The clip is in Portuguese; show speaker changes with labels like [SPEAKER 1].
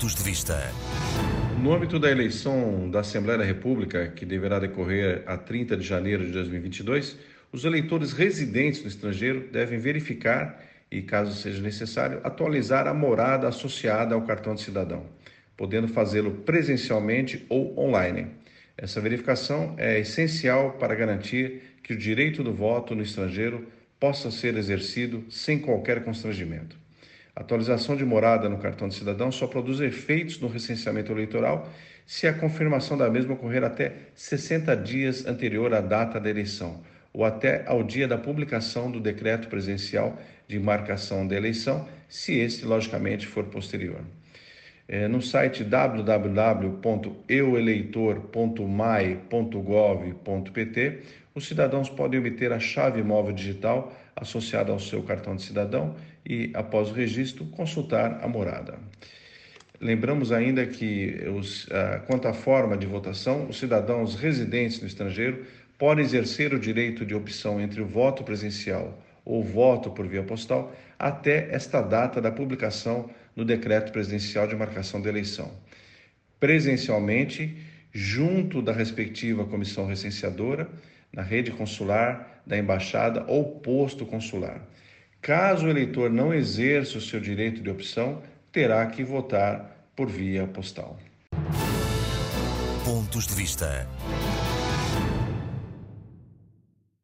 [SPEAKER 1] Pontos de Vista.
[SPEAKER 2] No âmbito da eleição da Assembleia da República, que deverá decorrer a 30 de janeiro de 2022, os eleitores residentes no estrangeiro devem verificar e, caso seja necessário, atualizar a morada associada ao cartão de cidadão, podendo fazê-lo presencialmente ou online. Essa verificação é essencial para garantir que o direito do voto no estrangeiro possa ser exercido sem qualquer constrangimento. A atualização de morada no cartão de cidadão só produz efeitos no recenseamento eleitoral se a confirmação da mesma ocorrer até 60 dias anterior à data da eleição ou até ao dia da publicação do decreto presidencial de marcação da eleição, se este, logicamente, for posterior. É, no site www.eueleitor.mai.gov.pt, os cidadãos podem obter a chave móvel digital associada ao seu cartão de cidadão e, após o registro, consultar a morada. Lembramos ainda que, os, ah, quanto à forma de votação, os cidadãos residentes no estrangeiro podem exercer o direito de opção entre o voto presencial ou voto por via postal até esta data da publicação no decreto presidencial de marcação da eleição. Presencialmente, junto da respectiva comissão recenseadora, na rede consular da embaixada ou posto consular. Caso o eleitor não exerça o seu direito de opção, terá que votar por via postal.
[SPEAKER 1] Pontos de vista.